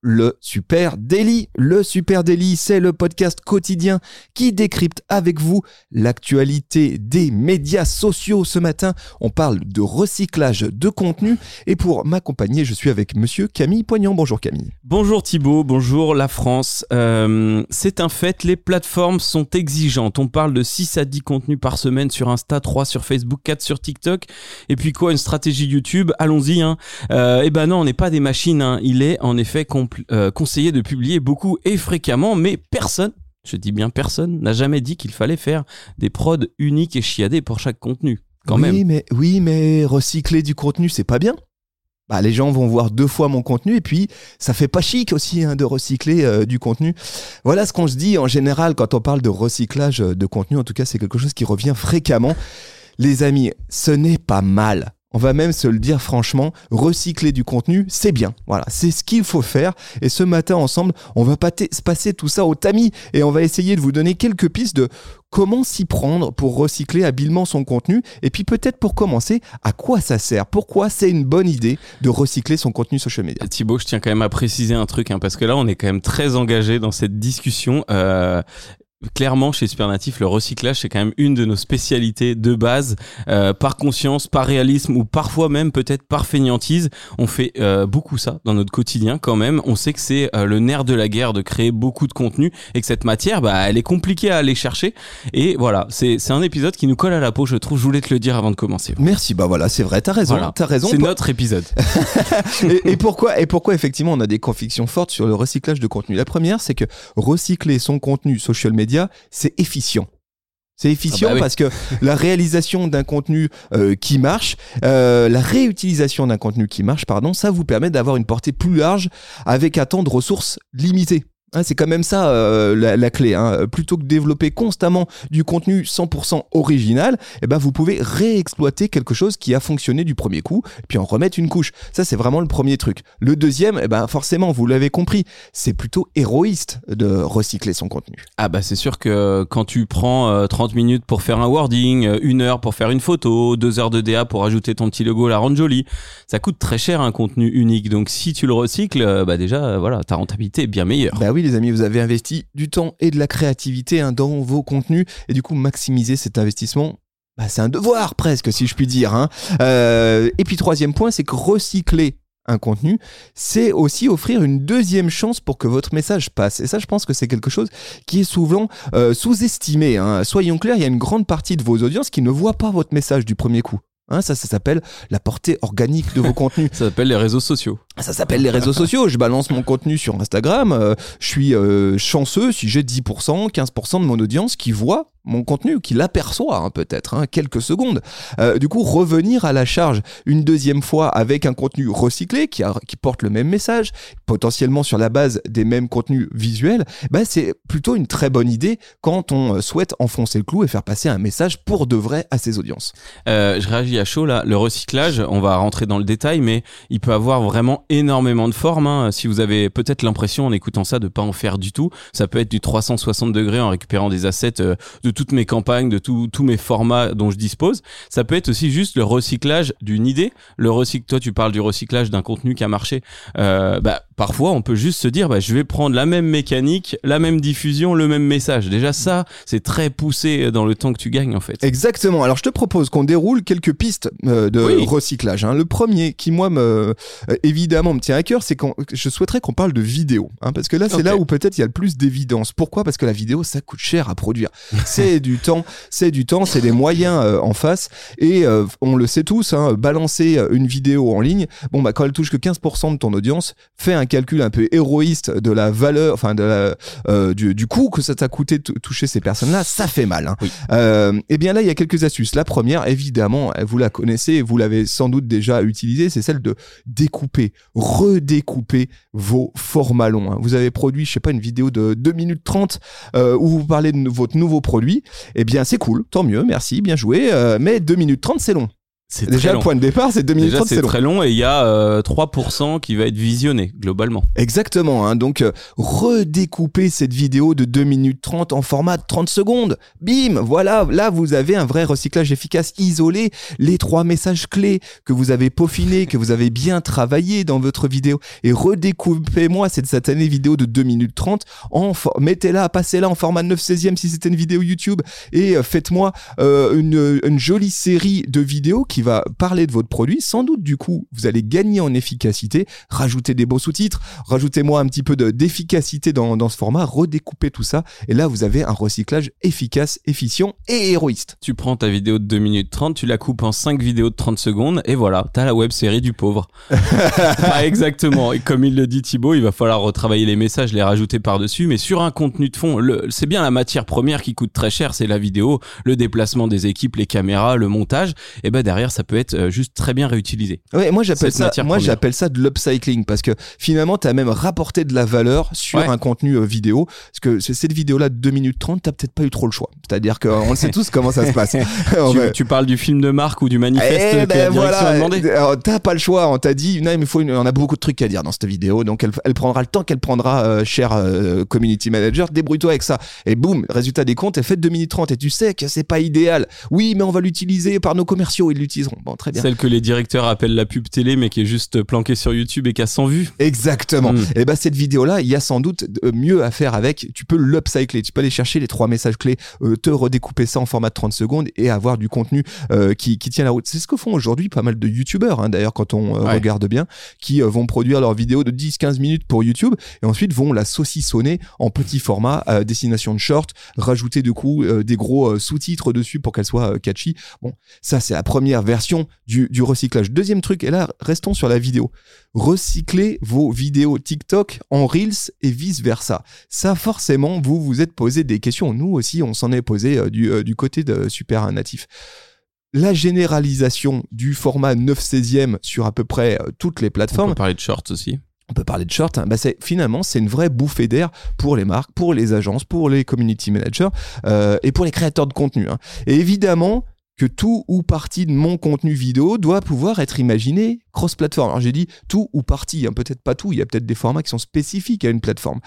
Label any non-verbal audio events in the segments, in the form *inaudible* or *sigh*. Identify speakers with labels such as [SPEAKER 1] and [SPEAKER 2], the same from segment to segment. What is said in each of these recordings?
[SPEAKER 1] le Super Daily. Le Super Daily, c'est le podcast quotidien qui décrypte avec vous l'actualité des médias sociaux. Ce matin, on parle de recyclage de contenu et pour m'accompagner, je suis avec monsieur Camille Poignant. Bonjour Camille.
[SPEAKER 2] Bonjour Thibaut, bonjour la France. Euh, c'est un fait, les plateformes sont exigeantes. On parle de 6 à 10 contenus par semaine sur Insta, 3 sur Facebook, 4 sur TikTok. Et puis quoi, une stratégie YouTube? Allons-y. Hein. Euh, eh ben non, on n'est pas des machines. Hein. Il est en effet euh, conseillé de publier beaucoup et fréquemment, mais personne, je dis bien personne, n'a jamais dit qu'il fallait faire des prods uniques et chiadés pour chaque contenu. Quand
[SPEAKER 1] oui,
[SPEAKER 2] même.
[SPEAKER 1] Mais, oui, mais recycler du contenu, c'est pas bien. Bah, les gens vont voir deux fois mon contenu et puis ça fait pas chic aussi hein, de recycler euh, du contenu. Voilà ce qu'on se dit en général quand on parle de recyclage de contenu. En tout cas, c'est quelque chose qui revient fréquemment. Les amis, ce n'est pas mal on va même se le dire franchement, recycler du contenu, c'est bien. Voilà, c'est ce qu'il faut faire. Et ce matin, ensemble, on va passer tout ça au tamis et on va essayer de vous donner quelques pistes de comment s'y prendre pour recycler habilement son contenu. Et puis peut-être pour commencer, à quoi ça sert? Pourquoi c'est une bonne idée de recycler son contenu social media?
[SPEAKER 2] Thibaut, je tiens quand même à préciser un truc, hein, parce que là, on est quand même très engagé dans cette discussion. Euh, clairement chez Supernatif le recyclage c'est quand même une de nos spécialités de base. Euh, par conscience par réalisme ou parfois même peut-être par feignantise on fait euh, beaucoup ça dans notre quotidien quand même. On sait que c'est euh, le nerf de la guerre de créer beaucoup de contenu et que cette matière bah elle est compliquée à aller chercher. Et voilà c'est c'est un épisode qui nous colle à la peau je trouve. Je voulais te le dire avant de commencer.
[SPEAKER 1] Merci. Bah voilà c'est vrai. T'as raison.
[SPEAKER 2] Voilà.
[SPEAKER 1] t'as raison.
[SPEAKER 2] C'est notre épisode. *laughs*
[SPEAKER 1] Et, et pourquoi et pourquoi effectivement on a des convictions fortes sur le recyclage de contenu? La première c'est que recycler son contenu social media c'est efficient. C'est efficient
[SPEAKER 2] Ah bah oui.
[SPEAKER 1] parce que la réalisation d'un contenu euh, qui marche, euh, la réutilisation d'un contenu qui marche, pardon, ça vous permet d'avoir une portée plus large avec un temps de ressources limité. Hein, c'est quand même ça euh, la, la clé. Hein. Plutôt que de développer constamment du contenu 100% original, eh ben vous pouvez réexploiter quelque chose qui a fonctionné du premier coup, et puis en remettre une couche. Ça c'est vraiment le premier truc. Le deuxième, eh ben forcément, vous l'avez compris, c'est plutôt héroïste de recycler son contenu.
[SPEAKER 2] Ah bah c'est sûr que quand tu prends euh, 30 minutes pour faire un wording, euh, une heure pour faire une photo, deux heures de DA pour ajouter ton petit logo, la rendre jolie, ça coûte très cher un contenu unique. Donc si tu le recycles, euh, bah déjà euh, voilà, ta rentabilité est bien meilleure.
[SPEAKER 1] Bah oui les amis, vous avez investi du temps et de la créativité hein, dans vos contenus et du coup maximiser cet investissement. Bah, c'est un devoir presque si je puis dire. hein. Euh, et puis troisième point, c'est que recycler un contenu, c'est aussi offrir une deuxième chance pour que votre message passe. Et ça, je pense que c'est quelque chose qui est souvent euh, sous-estimé. hein. Soyons clairs, il y a une grande partie de vos audiences qui ne voient pas votre message du premier coup. Hein, ça, ça s'appelle la portée organique de vos *laughs* contenus.
[SPEAKER 2] Ça s'appelle les réseaux sociaux.
[SPEAKER 1] Ça s'appelle les réseaux sociaux. Je balance mon contenu sur Instagram. euh, je suis euh, chanceux si j'ai 10%, 15% de mon audience qui voit mon contenu, qui l'aperçoit hein, peut-être, hein, quelques secondes. Euh, du coup, revenir à la charge une deuxième fois avec un contenu recyclé qui, porte le même message, potentiellement sur la base des mêmes contenus visuels, bah, c'est plutôt une très bonne idée quand on euh, souhaite enfoncer le clou et faire passer un message pour de vrai à ses audiences.
[SPEAKER 2] Euh, je réagis à chaud là. Le recyclage, on va rentrer dans le détail, mais il peut avoir vraiment énormément de formes. hein. Si vous avez peut-être l'impression en écoutant ça de pas en faire du tout, ça peut être du 360 degrés en récupérant des assets de toutes mes campagnes, de tout- tous mes formats dont je dispose. Ça peut être aussi juste le recyclage d'une idée. Le recycle, toi tu parles du recyclage d'un contenu qui a marché. Euh, bah, parfois on peut juste se dire, bah, je vais prendre la même mécanique, la même diffusion, le même message. Déjà ça, c'est très poussé dans le temps que tu gagnes en fait.
[SPEAKER 1] Exactement. Alors je te propose qu'on déroule quelques pistes euh, de
[SPEAKER 2] Oui.
[SPEAKER 1] recyclage. hein. Le premier qui moi me euh, évidemment me tient à cœur, c'est qu'on je souhaiterais qu'on parle de vidéo, hein, parce que là c'est là où peut-être il y a le plus d'évidence. Pourquoi? Parce que la vidéo ça coûte cher à produire. C'est *laughs* du temps, c'est du temps, c'est des moyens euh, en face et euh, on le sait tous. Hein, balancer euh, une vidéo en ligne, bon bah quand elle touche que 15% de ton audience, fais un calcul un peu héroïste de la valeur, enfin de la, euh, du, du coût que ça t'a coûté de toucher ces personnes-là, ça fait mal. Hein.
[SPEAKER 2] Oui.
[SPEAKER 1] Euh, eh bien là, il y a quelques astuces. La première, évidemment, vous la connaissez, vous l'avez sans doute déjà utilisée, c'est celle de découper, redécouper vos formats longs. hein. Vous avez produit, je sais pas, une vidéo de 2 minutes 30 euh, où vous parlez de votre nouveau produit. Eh bien, c'est cool, tant mieux, merci, bien joué. euh, mais 2 minutes 30, c'est long.
[SPEAKER 2] C'est
[SPEAKER 1] Déjà, le point de départ, c'est 2 minutes
[SPEAKER 2] Déjà,
[SPEAKER 1] 30,
[SPEAKER 2] c'est
[SPEAKER 1] long.
[SPEAKER 2] très long et il y a euh, 3% qui va être visionné globalement.
[SPEAKER 1] Exactement. Hein. Donc, euh, redécouper cette vidéo de 2 minutes 30 en format de 30 secondes. Bim Voilà, là, vous avez un vrai recyclage efficace. Isoler les trois messages clés que vous avez peaufinés, que vous avez bien travaillé dans votre vidéo. Et redécoupez-moi cette satanée vidéo de 2 minutes 30. En Mettez-la, passez-la en format 9 16e si c'était une vidéo YouTube. Et euh, faites-moi euh, une, une jolie série de vidéos qui va parler de votre produit. Sans doute, du coup, vous allez gagner en efficacité. Rajoutez des beaux sous-titres. Rajoutez-moi un petit peu de- d'efficacité dans, dans ce format. Redécoupez tout ça. Et là, vous avez un recyclage efficace, efficient et héroïste.
[SPEAKER 2] Tu prends ta vidéo de 2 minutes 30, tu la coupes en 5 vidéos de 30 secondes et voilà, t'as la web série du pauvre. Pas *laughs* exactement. Et comme il le dit Thibaut, il va falloir retravailler les messages, les rajouter par-dessus, mais sur un contenu de fond, c'est bien la matière première qui coûte très cher, c'est la vidéo, le déplacement des équipes, les caméras, le montage. Et ben derrière, ça peut être euh, juste très bien réutilisé.
[SPEAKER 1] Ouais, moi j'appelle ça, moi j'appelle ça de l'upcycling parce que finalement tu as même rapporté de la valeur sur
[SPEAKER 2] Ouais.
[SPEAKER 1] un contenu euh, vidéo. Parce que c'est- cette vidéo-là de 2 minutes 30, t'as peut-être pas eu trop le choix. C'est-à-dire qu'on le sait *laughs* tous comment ça se passe. *laughs*
[SPEAKER 2] Tu, parles du film de Marc ou du manifeste
[SPEAKER 1] Eh
[SPEAKER 2] que la
[SPEAKER 1] ben
[SPEAKER 2] direction a
[SPEAKER 1] voilà,
[SPEAKER 2] demandé?
[SPEAKER 1] T'as pas le choix. On t'a dit, non, mais faut une- on a beaucoup de trucs à dire dans cette vidéo. Donc, elle, elle prendra le temps qu'elle prendra, euh, cher euh, community manager. Débrouille-toi avec ça. Et boum, résultat des comptes, elle fait 2 minutes 30. Et tu sais que c'est pas idéal. Oui, mais on va l'utiliser par nos commerciaux. Ils l'utiliseront. Bon, très bien.
[SPEAKER 2] Celle que les directeurs appellent la pub télé, mais qui est juste planquée sur YouTube et qui a 100 vues.
[SPEAKER 1] Exactement.
[SPEAKER 2] Mm.
[SPEAKER 1] Et ben cette vidéo-là, il y a sans doute euh, mieux à faire avec. Tu peux l'upcycler, tu peux aller chercher les trois messages clés, euh, te redécouper ça en format de 30 secondes et avoir du contenu euh, qui, qui tient la route. C'est ce que font aujourd'hui pas mal de youtubeurs, hein, d'ailleurs quand on euh,
[SPEAKER 2] Ouais.
[SPEAKER 1] regarde bien, qui vont produire leurs vidéos de 10-15 minutes pour YouTube et ensuite vont la saucissonner en petit format à destination de short, rajouter du coup des gros sous-titres dessus pour qu'elle soit catchy. Bon, ça c'est la première version du, du recyclage. Deuxième truc, et là restons sur la vidéo recycler vos vidéos TikTok en Reels et vice versa. Ça, forcément, vous vous êtes posé des questions. Nous aussi, on s'en est posé euh, du, euh, du côté de Super Natif. La généralisation du format 9 16e sur à peu près euh, toutes les
[SPEAKER 2] On
[SPEAKER 1] plateformes,
[SPEAKER 2] peut parler de shorts aussi.
[SPEAKER 1] on peut parler de short, hein, bah c'est, finalement, c'est une vraie bouffée d'air pour les marques, pour les agences, pour les community managers euh, et pour les créateurs de contenu. hein. Et évidemment que tout ou partie de mon contenu vidéo doit pouvoir être imaginé cross-platform. Alors j'ai dit tout ou partie, hein, peut-être pas tout, il y a peut-être des formats qui sont spécifiques à une plateforme.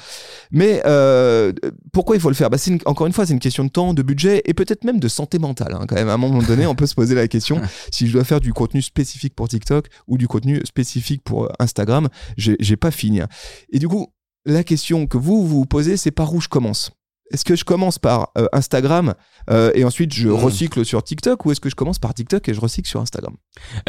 [SPEAKER 1] Mais euh, pourquoi il faut le faire? Bah, une- Encore une fois, c'est une question de temps, de budget et peut-être même de santé mentale. hein, quand même, à un moment donné, on peut se poser la question *laughs* si je dois faire du contenu spécifique pour TikTok ou du contenu spécifique pour euh, Instagram, j'ai j'ai pas fini. hein. Et du coup, la question que vous vous posez, c'est par où je commence? Est-ce que je commence par euh, Instagram euh, et ensuite je
[SPEAKER 2] Mm.
[SPEAKER 1] recycle sur TikTok ou est-ce que je commence par TikTok et je recycle sur Instagram?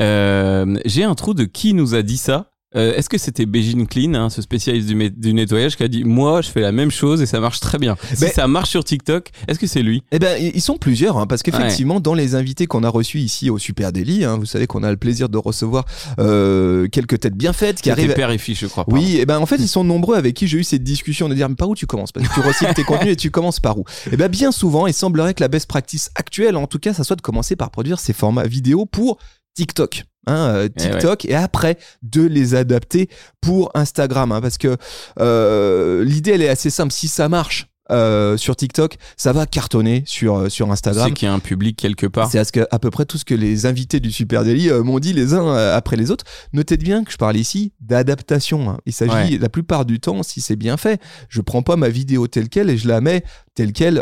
[SPEAKER 2] Euh, J'ai un trou de qui nous a dit ça? Euh, Est-ce que c'était Beijing Clean, hein, ce spécialiste du, nettoyage, qui a dit Moi, je fais la même chose et ça marche très bien. Si
[SPEAKER 1] Mais-
[SPEAKER 2] ça marche sur TikTok, est-ce que c'est lui?
[SPEAKER 1] Eh ben, ils sont plusieurs, hein, parce qu'effectivement, dans les invités qu'on a reçus ici au Super Daily, hein, vous savez qu'on a le plaisir de recevoir euh, quelques têtes bien faites qui arrivent.
[SPEAKER 2] père et fils, je crois.
[SPEAKER 1] Oui, et ben en fait ils sont nombreux avec qui j'ai eu cette discussion de dire mais par où tu commences? Parce que tu recycles tes contenus et tu commences par où? Et ben bien souvent il semblerait que la best practice actuelle en tout cas ça soit de commencer par produire ces formats vidéo pour TikTok. Hein, euh,
[SPEAKER 2] Eh ouais.
[SPEAKER 1] TikTok et après de les adapter pour Instagram hein, parce que euh, l'idée elle est assez simple si ça marche euh, sur TikTok ça va cartonner sur euh, sur Instagram
[SPEAKER 2] C'est qu'il y a un public quelque part.
[SPEAKER 1] c'est à, ce que- à peu près tout ce que les invités du Super Daily euh, m'ont dit les uns euh, après les autres. Notez bien que je parle ici d'adaptation. hein. Il s'agit
[SPEAKER 2] Ouais.
[SPEAKER 1] la plupart du temps, si c'est bien fait, je prends pas ma vidéo telle quelle et je la mets telle quelle,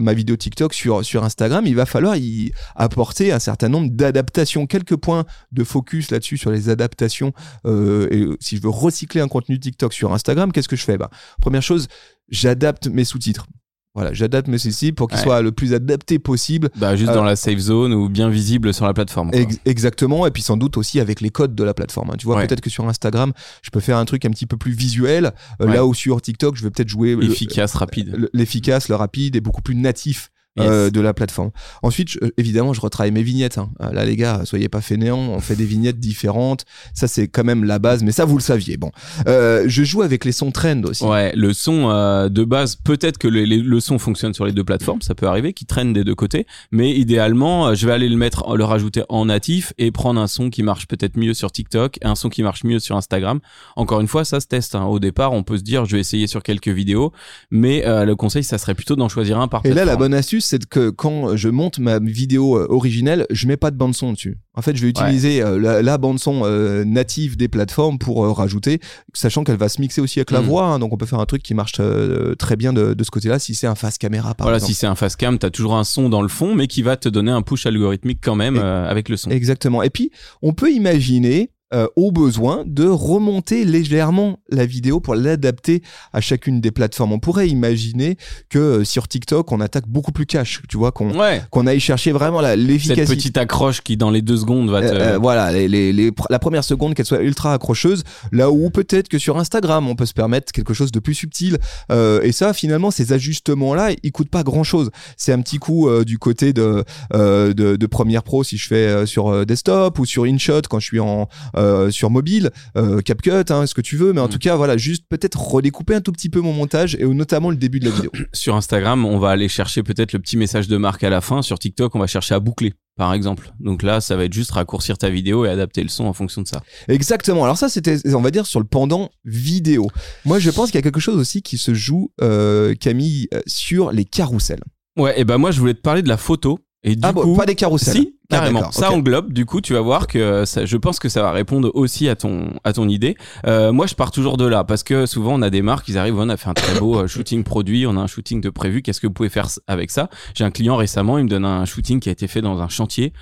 [SPEAKER 1] ma vidéo TikTok sur, sur Instagram. Il va falloir y apporter un certain nombre d'adaptations. Quelques points de focus là-dessus sur les adaptations. et si je veux recycler un contenu TikTok sur Instagram, qu'est-ce que je fais? Bah, Première chose, j'adapte mes sous-titres. Voilà, j'adapte mes sous-titres pour qu'ils
[SPEAKER 2] Ouais.
[SPEAKER 1] soient le plus adaptés possible
[SPEAKER 2] Bah, juste
[SPEAKER 1] Euh,
[SPEAKER 2] dans la safe zone ou bien visible sur la plateforme. quoi.
[SPEAKER 1] Ex- exactement, et puis sans doute aussi avec les codes de la plateforme. hein. Tu vois,
[SPEAKER 2] Ouais.
[SPEAKER 1] peut-être que sur Instagram, je peux faire un truc un petit peu plus visuel, euh,
[SPEAKER 2] Ouais.
[SPEAKER 1] là où sur TikTok, je vais peut-être jouer le-
[SPEAKER 2] Efficace, rapide.
[SPEAKER 1] le- l'efficace, le rapide et beaucoup plus natif. Euh, de la plateforme. Ensuite, je- euh, évidemment, je retravaille mes vignettes. hein. Euh, Là, les gars, soyez pas fainéants, on fait des vignettes différentes. Ça, c'est quand même la base, mais ça, vous le saviez. Bon, Euh, je joue avec les sons trend aussi.
[SPEAKER 2] Ouais, le son euh, de base, peut-être que le, les- le son fonctionne sur les deux plateformes, ça peut arriver, qui traîne des deux côtés, mais idéalement, euh, je vais aller le mettre, le rajouter en natif et prendre un son qui marche peut-être mieux sur TikTok, un son qui marche mieux sur Instagram. Encore une fois, ça se teste. hein. Au départ, on peut se dire, je vais essayer sur quelques vidéos, mais euh, le conseil, ça serait plutôt d'en choisir un par
[SPEAKER 1] Et là, la bonne astuce, c'est que quand je monte ma vidéo euh, originelle, je mets pas de bande son dessus. En fait, je vais utiliser euh, la, la bande son euh, native des plateformes pour euh, rajouter, sachant qu'elle va se mixer aussi avec la
[SPEAKER 2] Mm.
[SPEAKER 1] voix. hein, donc, on peut faire un truc qui marche euh, très bien de, de ce côté-là si c'est un face caméra, par
[SPEAKER 2] voilà,
[SPEAKER 1] exemple.
[SPEAKER 2] si c'est un face cam, t'as toujours un son dans le fond, mais qui va te donner un push algorithmique quand même
[SPEAKER 1] Et-
[SPEAKER 2] avec le son.
[SPEAKER 1] Exactement. Et puis, on peut imaginer, euh, au besoin, de remonter légèrement la vidéo pour l'adapter à chacune des plateformes. On pourrait imaginer que euh, sur TikTok, on attaque beaucoup plus cash, tu vois, qu'on
[SPEAKER 2] Ouais.
[SPEAKER 1] qu'on aille chercher vraiment la-
[SPEAKER 2] Cette
[SPEAKER 1] l'efficacité.
[SPEAKER 2] petite accroche qui dans les deux secondes va te.
[SPEAKER 1] Euh, euh, voilà, les, les- les- la première seconde qu'elle soit ultra accrocheuse, là où peut-être que sur Instagram on peut se permettre quelque chose de plus subtil. Euh, et ça, finalement, ces ajustements-là, ils coûtent pas grand-chose. C'est un petit coup euh, du côté de, euh, de de Premiere Pro si je fais euh, sur desktop ou sur InShot quand je suis en euh, sur mobile, euh, CapCut, hein, ce que tu veux. Mais en
[SPEAKER 2] Mm.
[SPEAKER 1] tout cas, voilà, juste peut-être redécouper un tout petit peu mon montage et notamment le début de la vidéo. *coughs*
[SPEAKER 2] Sur Instagram, on va aller chercher peut-être le petit message de marque à la fin. Sur TikTok, on va chercher à boucler, par exemple. Donc là, ça va être juste raccourcir ta vidéo et adapter le son en fonction de ça.
[SPEAKER 1] Exactement. Alors ça, c'était, on va dire, sur le pendant vidéo. Moi, je pense qu'il y a quelque chose aussi qui se joue, euh, Camille, sur les carousels.
[SPEAKER 2] Ouais, et ben moi, je voulais te parler de la photo. Et du
[SPEAKER 1] ah bon,
[SPEAKER 2] coup,
[SPEAKER 1] pas des carousels.
[SPEAKER 2] Si, carrément.
[SPEAKER 1] d'accord,
[SPEAKER 2] ça englobe. Du coup, tu vas voir que ça, je pense que ça va répondre aussi à ton à ton idée. Euh, moi, je pars toujours de là parce que souvent on a des marques, ils arrivent, on a fait un très beau euh, shooting produit, on a un shooting de prévu. Qu'est-ce que vous pouvez faire avec ça? J'ai un client récemment, il me donne un shooting qui a été fait dans un chantier.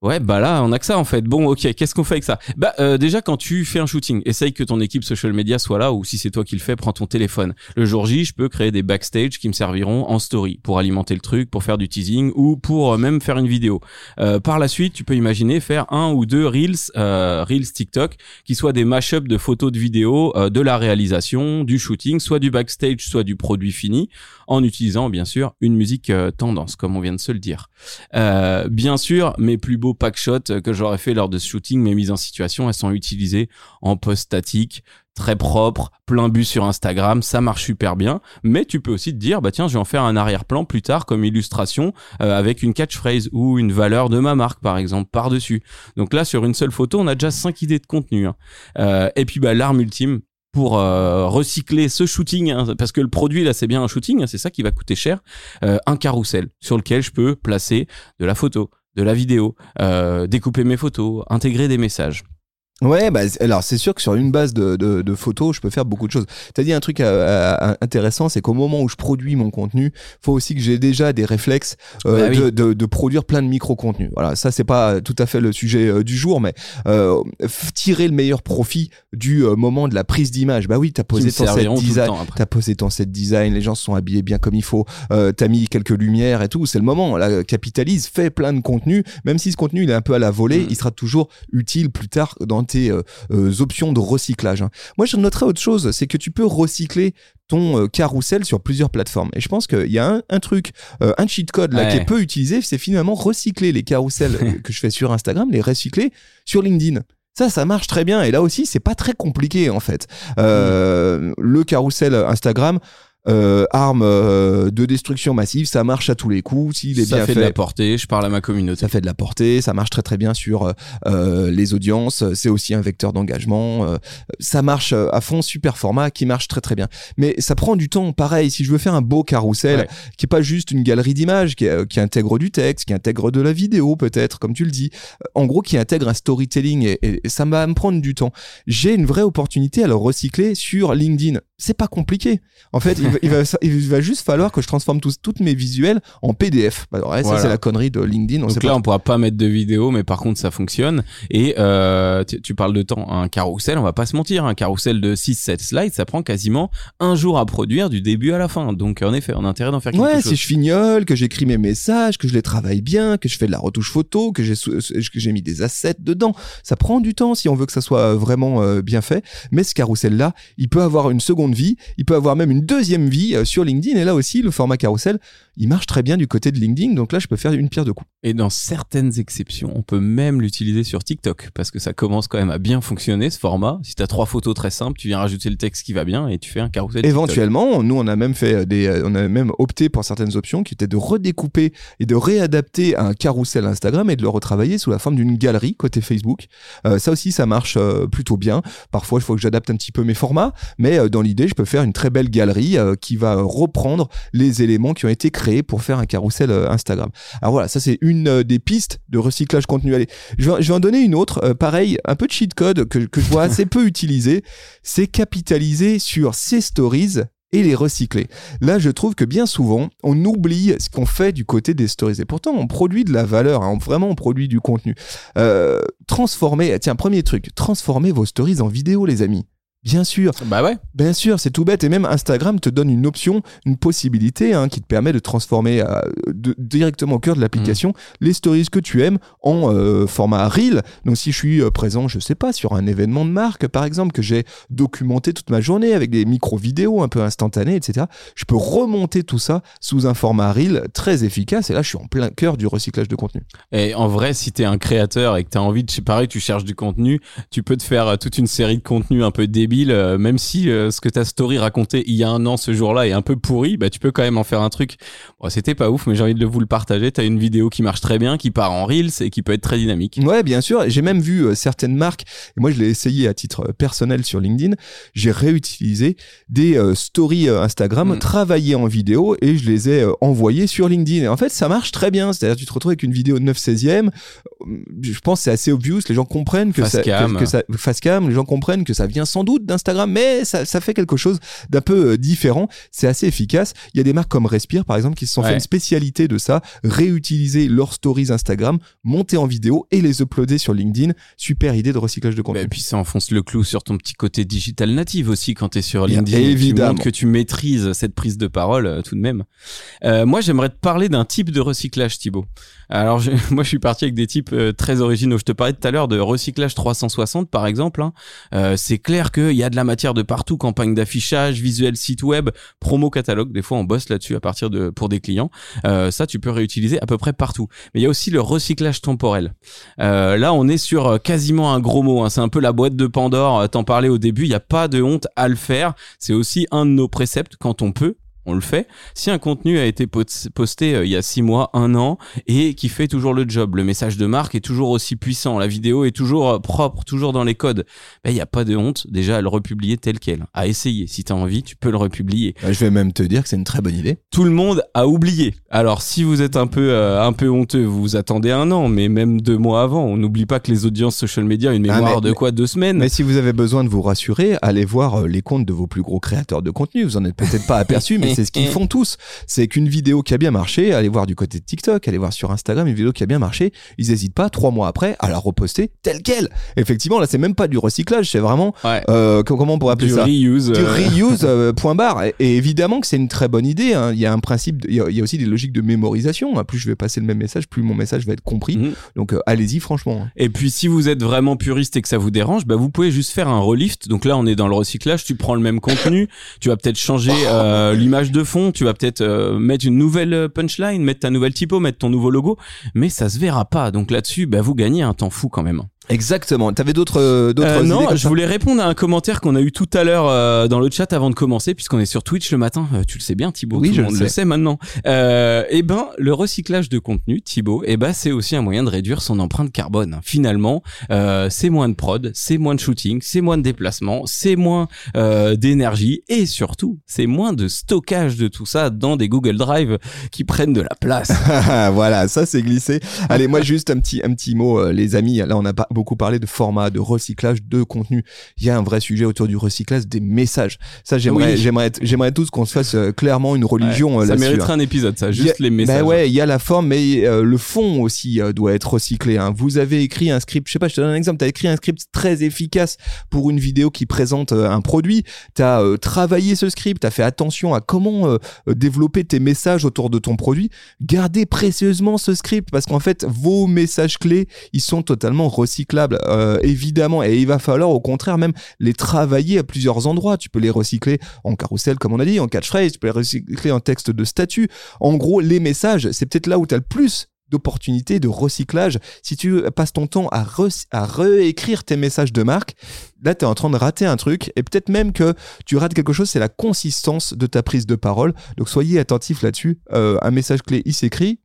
[SPEAKER 2] Ouais, bah là, on a que ça en fait. Bon, ok, qu'est-ce qu'on fait avec ça? Bah euh, déjà, quand tu fais un shooting, essaye que ton équipe social media soit là, ou si c'est toi qui le fais, prends ton téléphone. Le jour J, je peux créer des backstage qui me serviront en story pour alimenter le truc, pour faire du teasing ou pour euh, même faire une vidéo. Euh, par la suite, tu peux imaginer faire un ou deux reels, euh, reels TikTok, qui soient des mashups de photos, de vidéos, euh, de la réalisation, du shooting, soit du backstage, soit du produit fini, en utilisant bien sûr une musique euh, tendance, comme on vient de se le dire. Bien sûr, mes plus beaux pack shots euh, que j'aurais fait lors de shooting, mes mises en situation, elles sont utilisées en post statique, très propre, plein but sur Instagram, ça marche super bien. Mais tu peux aussi te dire, bah tiens, je vais en faire un arrière-plan plus tard comme illustration euh, avec une catchphrase ou une valeur de ma marque, par exemple, par-dessus. Donc là, sur une seule photo, on a déjà cinq idées de contenu. hein. Euh, et puis, bah, l'arme ultime pour euh, recycler ce shooting, hein, parce que le produit là c'est bien un shooting, hein, c'est ça qui va coûter cher, euh, un carrousel sur lequel je peux placer de la photo, de la vidéo, euh, découper mes photos, intégrer des messages.
[SPEAKER 1] Ouais, bah, alors c'est sûr que sur une base de, de, de photos, je peux faire beaucoup de choses. T'as dit un truc euh, euh, intéressant, c'est qu'au moment où je produis mon contenu, faut aussi que j'ai déjà des réflexes euh,
[SPEAKER 2] Bah oui.
[SPEAKER 1] de, de, de produire plein de micro-contenus. Voilà, ça c'est pas tout à fait le sujet euh, du jour, mais euh, tirer le meilleur profit du moment de la prise d'image. Bah oui, t'as posé ton set design. T'as posé ton set design, les gens se sont habillés bien comme il faut, euh, t'as mis quelques lumières et tout, c'est le moment. Là, capitalise, fais plein de contenu, même si ce contenu il est un peu à la volée,
[SPEAKER 2] Mm.
[SPEAKER 1] il sera toujours utile plus tard dans tes euh, euh, options de recyclage. hein. Moi, je noterais autre chose, c'est que tu peux recycler ton euh, carrousel sur plusieurs plateformes. Et je pense qu'il y a un, un truc, euh, un cheat code là
[SPEAKER 2] Ouais.
[SPEAKER 1] qui est peu utilisé, c'est finalement recycler les carousels *laughs* que je fais sur Instagram, les recycler sur LinkedIn. Ça, ça marche très bien. Et là aussi, c'est pas très compliqué en fait. Euh, Le carrousel Instagram, euh, arme euh, de destruction massive, ça marche à tous les coups. S'il est
[SPEAKER 2] ça
[SPEAKER 1] bien
[SPEAKER 2] fait
[SPEAKER 1] fait,
[SPEAKER 2] de la portée, je parle à ma communauté.
[SPEAKER 1] ça fait de la portée, ça marche très très bien sur euh, euh, les audiences, c'est aussi un vecteur d'engagement, euh, ça marche euh, à fond, super format qui marche très très bien. Mais ça prend du temps, pareil, si je veux faire un beau carrousel
[SPEAKER 2] Ouais.
[SPEAKER 1] qui est pas juste une galerie d'images, qui, qui intègre du texte, qui intègre de la vidéo peut-être, comme tu le dis, en gros qui intègre un storytelling et- et ça va me prendre du temps. J'ai une vraie opportunité à le recycler sur LinkedIn. C'est pas compliqué. En fait, il va, il va, il va juste falloir que je transforme tous, toutes mes visuels en PDF. Alors, ouais, ça
[SPEAKER 2] Voilà.
[SPEAKER 1] c'est la connerie de LinkedIn. On sait
[SPEAKER 2] Donc
[SPEAKER 1] pas
[SPEAKER 2] là, on pourra pas mettre de vidéo, mais par contre, ça fonctionne. Et euh, tu, tu parles de temps. Un carrousel, on va pas se mentir, un carrousel de 6-7 slides, ça prend quasiment un jour à produire du début à la fin. Donc en effet, on a intérêt d'en faire quelque
[SPEAKER 1] Ouais,
[SPEAKER 2] chose.
[SPEAKER 1] si je fignole, que j'écris mes messages, que je les travaille bien, que je fais de la retouche photo, que j'ai sou- que j'ai mis des assets dedans, ça prend du temps si on veut que ça soit vraiment euh, bien fait. Mais ce carrousel là, il peut avoir une seconde vie, il peut avoir même une deuxième vie euh, sur LinkedIn. Et là aussi, le format carrousel, il marche très bien du côté de LinkedIn. Donc là, je peux faire une pierre de coups.
[SPEAKER 2] Et dans certaines exceptions, on peut même l'utiliser sur TikTok parce que ça commence quand même à bien fonctionner ce format. Si tu as trois photos très simples, tu viens rajouter le texte qui va bien et tu fais un carrousel. TikTok.
[SPEAKER 1] Éventuellement, nous on a même fait des, euh, on a même opté pour certaines options qui étaient de redécouper et de réadapter un carrousel Instagram et de le retravailler sous la forme d'une galerie côté Facebook. Euh, ça aussi, ça marche euh, plutôt bien. Parfois, il faut que j'adapte un petit peu mes formats, mais euh, dans l'idée, je peux faire une très belle galerie euh, qui va reprendre les éléments qui ont été créés pour faire un carrousel euh, Instagram. Alors voilà, ça c'est une euh, des pistes de recyclage contenu. Allez, je vais, en donner une autre, pareil, un peu de cheat code que, je vois assez peu utilisé, c'est capitaliser sur ces stories et les recycler. Là, je trouve que bien souvent, on oublie ce qu'on fait du côté des stories. Et pourtant, on produit de la valeur, hein, vraiment, on produit du contenu. Euh, transformer, tiens, premier truc, transformer vos stories en vidéo, les amis. Bien sûr,
[SPEAKER 2] Bah ouais.
[SPEAKER 1] Bien sûr, c'est tout bête. Et même Instagram te donne une option, une possibilité hein, qui te permet de transformer euh, de- directement au cœur de l'application les stories que tu aimes en euh, format reel. Donc si je suis euh, présent, je sais pas, sur un événement de marque par exemple, que j'ai documenté toute ma journée avec des micro-vidéos un peu instantanées, etc., je peux remonter tout ça sous un format reel très efficace. Et là, je suis en plein cœur du recyclage de contenu.
[SPEAKER 2] Et en vrai, si t'es un créateur et que t'as envie de, pareil, tu cherches du contenu, tu peux te faire toute une série de contenus un peu débiles, euh, même si euh, ce que ta story racontait il y a un an ce jour-là est un peu pourri, bah tu peux quand même en faire un truc. Bon, c'était pas ouf, mais j'ai envie de vous le partager. T'as une vidéo qui marche très bien, qui part en reels et qui peut être très dynamique.
[SPEAKER 1] Ouais, bien sûr. J'ai même vu euh, certaines marques, et moi je l'ai essayé à titre personnel sur LinkedIn, j'ai réutilisé des stories Instagram
[SPEAKER 2] Mm.
[SPEAKER 1] travaillées en vidéo et je les ai envoyées sur LinkedIn. Et en fait, ça marche très bien. C'est-à-dire, tu te retrouves avec une vidéo de 9 16e. Je pense que c'est assez obvious. Les gens comprennent que ça,
[SPEAKER 2] Facecam.
[SPEAKER 1] que, que ça, face cam, les gens comprennent que ça vient sans doute d'Instagram, mais ça, ça fait quelque chose d'un peu euh, différent. C'est assez efficace. Il y a des marques comme Respire, par exemple, qui se sont fait une spécialité de ça, réutiliser leurs stories Instagram, monter en vidéo et les uploader sur LinkedIn. Super idée de recyclage de
[SPEAKER 2] Bah,
[SPEAKER 1] contenu.
[SPEAKER 2] et puis ça enfonce le clou sur ton petit côté digital native aussi quand t'es sur
[SPEAKER 1] Bien
[SPEAKER 2] LinkedIn. que Tu
[SPEAKER 1] évidemment.
[SPEAKER 2] montres que tu maîtrises cette prise de parole euh, tout de même. Euh, moi, j'aimerais te parler d'un type de recyclage, Thibaut. Alors, je- *laughs* moi, je suis parti avec des types euh, très originaux. Je te parlais tout à l'heure de recyclage 360, par exemple. hein. C'est clair qu'il y a de la matière de partout, campagne d'affichage, visuel site web, promo catalogue. Des fois, on bosse là-dessus à partir de pour des clients. Euh, ça, tu peux réutiliser à peu près partout. Mais il y a aussi le recyclage temporel. Euh, là, on est sur euh, quasiment un gros mot. hein. C'est un peu la boîte de Pandore. T'en parlais au début. Il n'y a pas de honte à le faire. C'est aussi un de nos préceptes quand on peut. On le fait. Si un contenu a été post- posté euh, il y a six mois, un an, et qui fait toujours le job, le message de marque est toujours aussi puissant, la vidéo est toujours euh, propre, toujours dans les codes, ben, il n'y a pas de honte déjà à le republier tel quel. À essayer. Si tu as envie, tu peux le republier
[SPEAKER 1] Euh, Je vais même te dire que c'est une très bonne idée.
[SPEAKER 2] tout le monde a oublié. Alors si vous êtes un peu euh, un peu honteux, vous vous attendez un an, mais même deux mois avant. On n'oublie pas que les audiences social media ont une
[SPEAKER 1] Ah,
[SPEAKER 2] mémoire
[SPEAKER 1] mais-
[SPEAKER 2] de quoi deux semaines.
[SPEAKER 1] Mais si vous avez besoin de vous rassurer, allez voir les comptes de vos plus gros créateurs de contenu. Vous en êtes peut-être pas *laughs* aperçu, mais c'est ce qu'ils font tous. C'est qu'une vidéo qui a bien marché, allez voir du côté de TikTok, allez voir sur Instagram une vidéo qui a bien marché. Ils n'hésitent pas trois mois après à la reposter telle quelle. Effectivement, là, c'est même pas du recyclage, c'est vraiment
[SPEAKER 2] Ouais.
[SPEAKER 1] euh, co- comment on pourrait appeler
[SPEAKER 2] du
[SPEAKER 1] ça
[SPEAKER 2] reuse.
[SPEAKER 1] du
[SPEAKER 2] euh,
[SPEAKER 1] reuse *laughs* euh, point barre et, et évidemment que c'est une très bonne idée hein. il y a un principe de- il y, a- il y a aussi des logiques de mémorisation hein. plus je vais passer le même message plus mon message va être compris
[SPEAKER 2] Mhm.
[SPEAKER 1] donc euh, allez-y franchement
[SPEAKER 2] Et puis si vous êtes vraiment puriste et que ça vous dérange, bah vous pouvez juste faire un relift. Donc là on est dans le recyclage, tu prends le même contenu, tu vas peut-être changer *laughs* euh, de fond, tu vas peut-être euh, mettre une nouvelle euh, punchline, mettre ta nouvelle typo, mettre ton nouveau logo, mais ça se verra pas. Donc là-dessus, bah vous gagnez un temps fou quand même.
[SPEAKER 1] Exactement t'avais d'autres euh, d'autres
[SPEAKER 2] Euh, non, je voulais répondre à un commentaire qu'on a eu tout à l'heure euh, dans le chat avant de commencer, puisqu'on est sur Twitch le matin. Euh, tu le sais bien, Thibaut.
[SPEAKER 1] Oui,
[SPEAKER 2] tout
[SPEAKER 1] je
[SPEAKER 2] le
[SPEAKER 1] le
[SPEAKER 2] monde le
[SPEAKER 1] sais.
[SPEAKER 2] sait maintenant. Euh, eh ben, le recyclage de contenu, Thibaut, eh ben, c'est aussi un moyen de réduire son empreinte carbone. Finalement, euh, c'est moins de prod, c'est moins de shooting, c'est moins de déplacement, c'est moins euh, d'énergie et surtout, c'est moins de stockage de tout ça dans des Google Drive qui prennent de la place. *laughs*
[SPEAKER 1] voilà, ça c'est glissé. Allez, moi juste un petit un petit mot, euh, les amis. Là, on a pas beaucoup parlé de format, de recyclage de contenu. Il y a un vrai sujet autour du recyclage des messages. Ça, j'aimerais,
[SPEAKER 2] Oui.
[SPEAKER 1] j'aimerais, j'aimerais tous qu'on se fasse euh, clairement une religion euh,
[SPEAKER 2] ça
[SPEAKER 1] là-dessus. hein.
[SPEAKER 2] mériterait un épisode, ça, juste
[SPEAKER 1] a-
[SPEAKER 2] les messages.
[SPEAKER 1] Bah ouais, il y a la forme, mais euh, le fond aussi euh, doit être recyclé. Hein. Vous avez écrit un script, je sais pas, je te donne un exemple. T'as écrit un script très efficace pour une vidéo qui présente un produit. T'as euh, travaillé ce script, t'as fait attention à comment développer tes messages autour de ton produit. Gardez précieusement ce script parce qu'en fait, vos messages clés, ils sont totalement recyclables, euh, évidemment. Et il va falloir au contraire même les travailler à plusieurs endroits. Tu peux les recycler en carrousel, comme on a dit, en catchphrase, tu peux les recycler en texte de statut. En gros, les messages, c'est peut-être là où tu as le plus d'opportunités de recyclage. Si tu passes ton temps à, à réécrire tes messages de marque, là, tu es en train de rater un truc et peut-être même que tu rates quelque chose, c'est la consistance de ta prise de parole. Donc soyez attentifs là-dessus. Euh, un message clé, il s'écrit.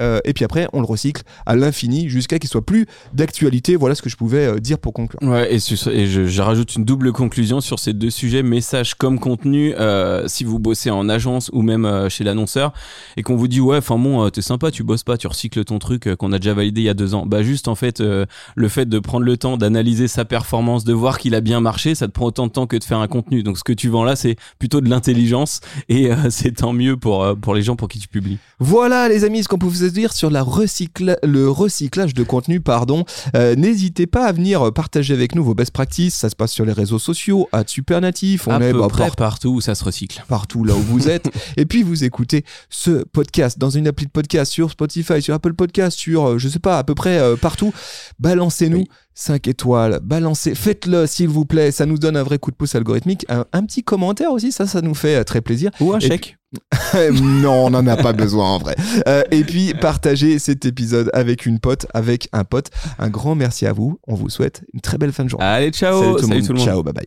[SPEAKER 1] Euh, et puis après on le recycle à l'infini jusqu'à qu'il soit plus d'actualité. Voilà ce que je pouvais euh, dire pour conclure.
[SPEAKER 2] Ouais, et, je, je rajoute une double conclusion sur ces deux sujets, message comme contenu. euh, si vous bossez en agence ou même chez l'annonceur et qu'on vous dit ouais, enfin bon, t'es sympa, tu bosses pas, tu recycles ton truc qu'on a déjà validé il y a deux ans. Bah juste en fait, le fait de prendre le temps d'analyser sa performance, de voir qu'il a bien marché, ça te prend autant de temps que de faire un contenu. Donc ce que tu vends là, c'est plutôt de l'intelligence et *laughs* c'est tant mieux pour pour les gens pour qui tu publies.
[SPEAKER 1] Voilà les amis ce qu'on pouvait se dire sur la recycla- le recyclage de contenu. Pardon. Euh, N'hésitez pas à venir partager avec nous vos best practices. Ça se passe sur les réseaux sociaux, à Super Natif. On
[SPEAKER 2] à
[SPEAKER 1] est
[SPEAKER 2] peu
[SPEAKER 1] bah,
[SPEAKER 2] près
[SPEAKER 1] par-
[SPEAKER 2] partout où ça se recycle.
[SPEAKER 1] partout là où vous *laughs* êtes. Et puis vous écoutez ce podcast dans une appli de podcast sur Spotify, sur Apple Podcast, sur euh, je sais pas à peu près euh, partout. Balancez-nous
[SPEAKER 2] Oui.
[SPEAKER 1] 5 étoiles, balancez, faites-le s'il vous plaît, ça nous donne un vrai coup de pouce algorithmique. Un, un petit commentaire aussi, ça, ça nous fait très plaisir.
[SPEAKER 2] Ou un chèque. *laughs*
[SPEAKER 1] non, on n'en a pas besoin en vrai. Euh, et puis partagez cet épisode avec une pote, avec un pote. Un grand merci à vous. On vous souhaite une très belle fin de journée.
[SPEAKER 2] Allez, ciao.
[SPEAKER 1] Salut tout le monde. Ciao, bye bye.